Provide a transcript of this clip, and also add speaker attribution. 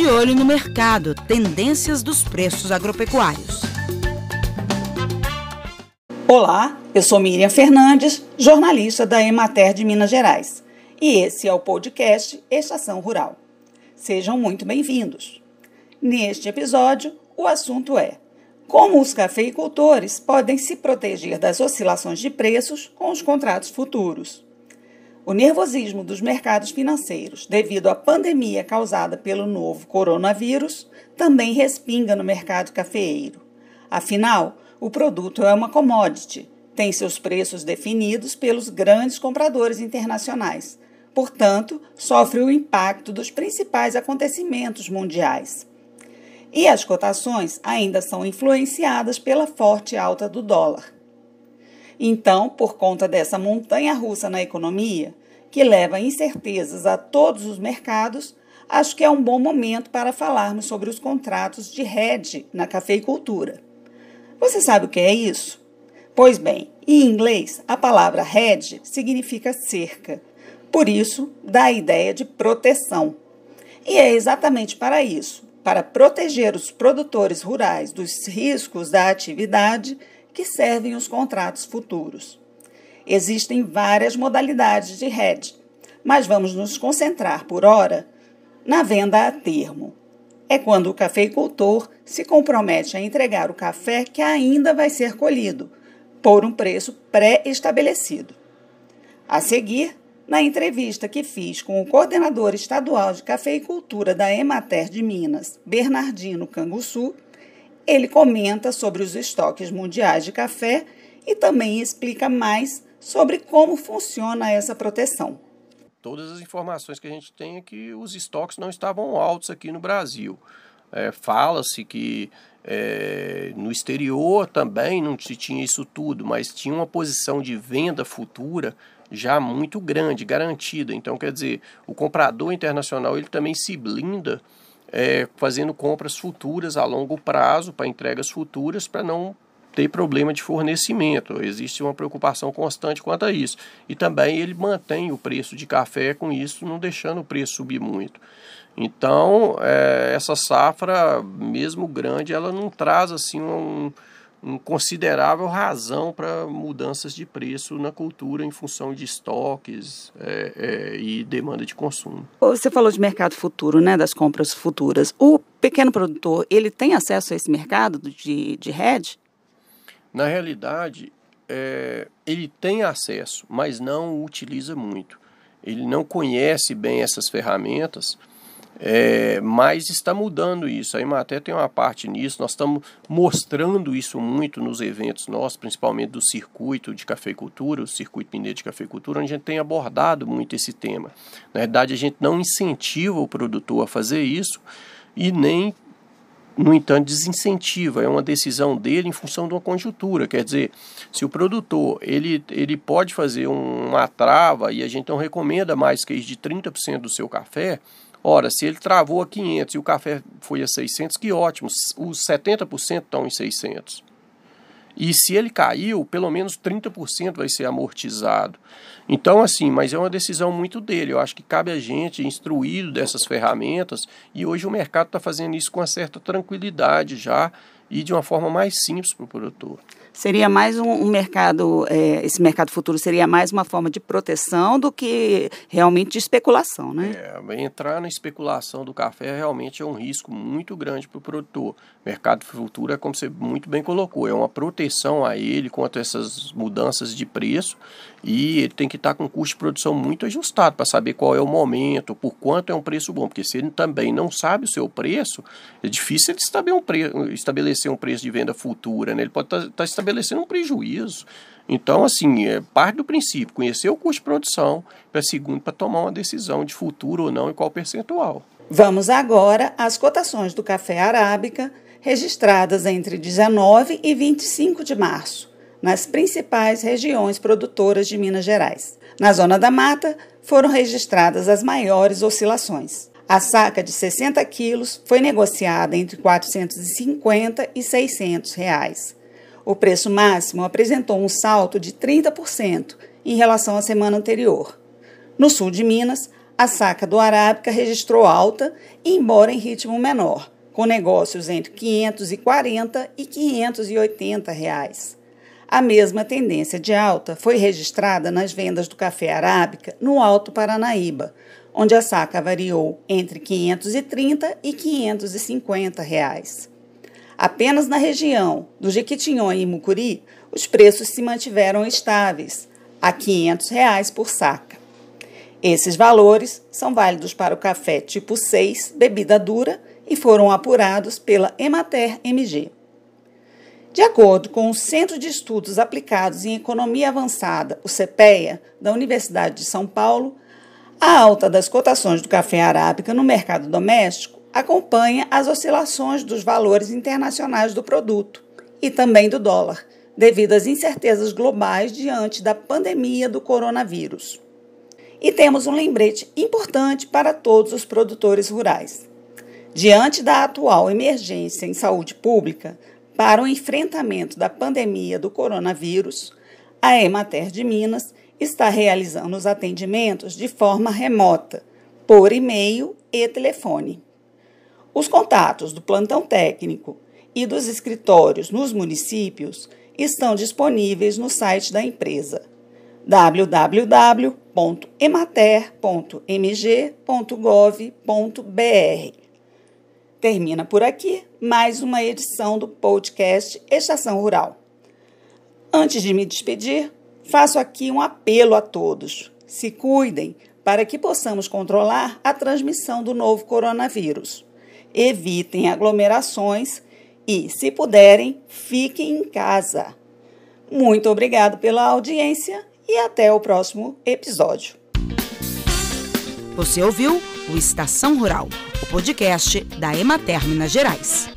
Speaker 1: De olho no mercado, tendências dos preços agropecuários.
Speaker 2: Olá, eu sou Miriam Fernandes, jornalista da Emater de Minas Gerais, e esse é o podcast Estação Rural. Sejam muito bem-vindos. Neste episódio, o assunto é como os cafeicultores podem se proteger das oscilações de preços com os contratos futuros. O nervosismo dos mercados financeiros devido à pandemia causada pelo novo coronavírus também respinga no mercado cafeeiro. Afinal, o produto é uma commodity, tem seus preços definidos pelos grandes compradores internacionais. Portanto, sofre o impacto dos principais acontecimentos mundiais. E as cotações ainda são influenciadas pela forte alta do dólar. Então, por conta dessa montanha russa na economia, que leva incertezas a todos os mercados, acho que é um bom momento para falarmos sobre os contratos de hedge na cafeicultura. Você sabe o que é isso? Pois bem, em inglês, a palavra hedge significa cerca, por isso dá a ideia de proteção. E é exatamente para isso para proteger os produtores rurais dos riscos da atividade que servem os contratos futuros. Existem várias modalidades de hedge, mas vamos nos concentrar por hora na venda a termo. É quando o cafeicultor se compromete a entregar o café que ainda vai ser colhido, por um preço pré-estabelecido. A seguir, na entrevista que fiz com o coordenador estadual de cafeicultura da Emater de Minas, Bernardino Canguçu, ele comenta sobre os estoques mundiais de café e também explica mais sobre como funciona essa proteção.
Speaker 3: Todas as informações que a gente tem é que os estoques não estavam altos aqui no Brasil. É, Fala-se que é, no exterior também não se tinha isso tudo, mas tinha uma posição de venda futura já muito grande, garantida. Então, quer dizer, o comprador internacional ele também se blinda é, fazendo compras futuras a longo prazo para entregas futuras para não ter problema de fornecimento. Existe uma preocupação constante quanto a isso. E também ele mantém o preço de café com isso, não deixando o preço subir muito. Então, é, essa safra, mesmo grande, ela não traz assim um, considerável razão para mudanças de preço na cultura em função de estoques é, é, e demanda de consumo.
Speaker 2: Você falou de mercado futuro, né, das compras futuras. O pequeno produtor, ele tem acesso a esse mercado de, de hedge?
Speaker 3: Na realidade, é, ele tem acesso, mas não o utiliza muito. Ele não conhece bem essas ferramentas é, mas está mudando isso. A Imaté tem uma parte nisso. Nós estamos mostrando isso muito nos eventos nossos, principalmente do circuito de cafeicultura, o circuito mineiro de cafeicultura, onde a gente tem abordado muito esse tema. Na verdade, a gente não incentiva o produtor a fazer isso e nem no entanto, desincentiva, é uma decisão dele em função de uma conjuntura. Quer dizer, se o produtor ele, ele pode fazer uma trava e a gente não recomenda mais que de 30% do seu café, Ora, se ele travou a 500 e o café foi a 600, que ótimo, os 70% estão em 600. E se ele caiu, pelo menos 30% vai ser amortizado. Então, assim, mas é uma decisão muito dele. Eu acho que cabe a gente, instruído dessas ferramentas, e hoje o mercado está fazendo isso com uma certa tranquilidade já e de uma forma mais simples para o produtor
Speaker 2: seria mais um, um mercado, é, esse mercado futuro seria mais uma forma de proteção do que realmente de especulação, né?
Speaker 3: É, entrar na especulação do café realmente é um risco muito grande para o produtor. Mercado futuro é como você muito bem colocou, é uma proteção a ele contra essas mudanças de preço e ele tem que estar com um custo de produção muito ajustado para saber qual é o momento, por quanto é um preço bom, porque se ele também não sabe o seu preço, é difícil ele estabelecer um preço de venda futura, né? Ele pode estar tá, tá estabelecendo um prejuízo. Então, assim, é parte do princípio, conhecer o custo de produção, para segundo, para tomar uma decisão de futuro ou não e qual percentual.
Speaker 2: Vamos agora às cotações do café arábica, registradas entre 19 e 25 de março nas principais regiões produtoras de Minas Gerais. Na Zona da Mata, foram registradas as maiores oscilações. A saca de 60 quilos foi negociada entre 450 e 600 reais. O preço máximo apresentou um salto de 30% em relação à semana anterior. No sul de Minas, a saca do Arábica registrou alta, embora em ritmo menor, com negócios entre 540 e 580 reais. A mesma tendência de alta foi registrada nas vendas do café arábica no Alto Paranaíba, onde a saca variou entre 530 e 550 reais. Apenas na região do Jequitinhonha e Mucuri, os preços se mantiveram estáveis, a 500 reais por saca. Esses valores são válidos para o café tipo 6, bebida dura, e foram apurados pela Emater MG. De acordo com o Centro de Estudos Aplicados em Economia Avançada, o CPEA, da Universidade de São Paulo, a alta das cotações do café arábica no mercado doméstico acompanha as oscilações dos valores internacionais do produto e também do dólar, devido às incertezas globais diante da pandemia do coronavírus. E temos um lembrete importante para todos os produtores rurais. Diante da atual emergência em saúde pública, para o enfrentamento da pandemia do coronavírus, a Emater de Minas está realizando os atendimentos de forma remota, por e-mail e telefone. Os contatos do plantão técnico e dos escritórios nos municípios estão disponíveis no site da empresa www.emater.mg.gov.br. Termina por aqui mais uma edição do podcast Estação Rural. Antes de me despedir, faço aqui um apelo a todos. Se cuidem para que possamos controlar a transmissão do novo coronavírus. Evitem aglomerações e, se puderem, fiquem em casa. Muito obrigado pela audiência e até o próximo episódio.
Speaker 1: Você ouviu o Estação Rural, o podcast da Emater Minas Gerais.